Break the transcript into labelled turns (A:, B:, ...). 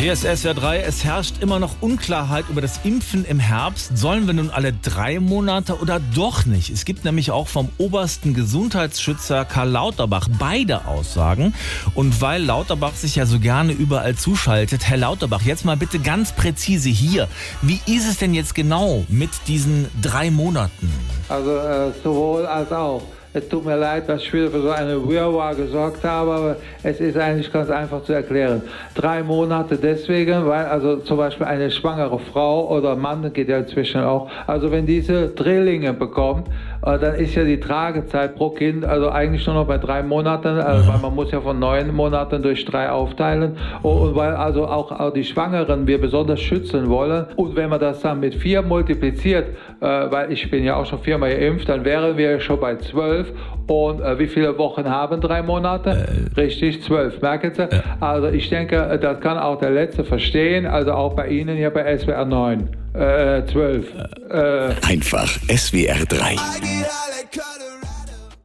A: Hier ist SWR 3. Es herrscht immer noch Unklarheit über das Impfen im Herbst. Sollen wir nun alle drei Monate oder doch nicht? Es gibt nämlich auch vom obersten Gesundheitsschützer Karl Lauterbach beide Aussagen. Und weil Lauterbach sich ja so gerne überall zuschaltet, Herr Lauterbach, jetzt mal bitte ganz präzise hier. Wie ist es denn jetzt genau mit diesen drei Monaten?
B: Also äh, sowohl als auch. Es tut mir leid, dass ich wieder für so eine Wirrwarr gesorgt habe, aber es ist eigentlich ganz einfach zu erklären. Drei Monate deswegen, weil also zum Beispiel eine schwangere Frau oder Mann geht ja inzwischen auch, also wenn diese Drillinge bekommt, äh, dann ist ja die Tragezeit pro Kind also eigentlich nur noch bei drei Monaten, äh, weil man muss ja von neun Monaten durch drei aufteilen. Und weil also auch, auch die Schwangeren wir besonders schützen wollen. Und wenn man das dann mit vier multipliziert, äh, weil ich bin ja auch schon viermal geimpft, dann wären wir schon bei zwölf zwölf. Und äh, wie viele Wochen haben drei Monate? Äh, Richtig, zwölf. Merken Sie? Äh. Also ich denke, das kann auch der Letzte verstehen. Also auch bei Ihnen hier bei SWR 9. Äh, 12.
C: Einfach SWR 3.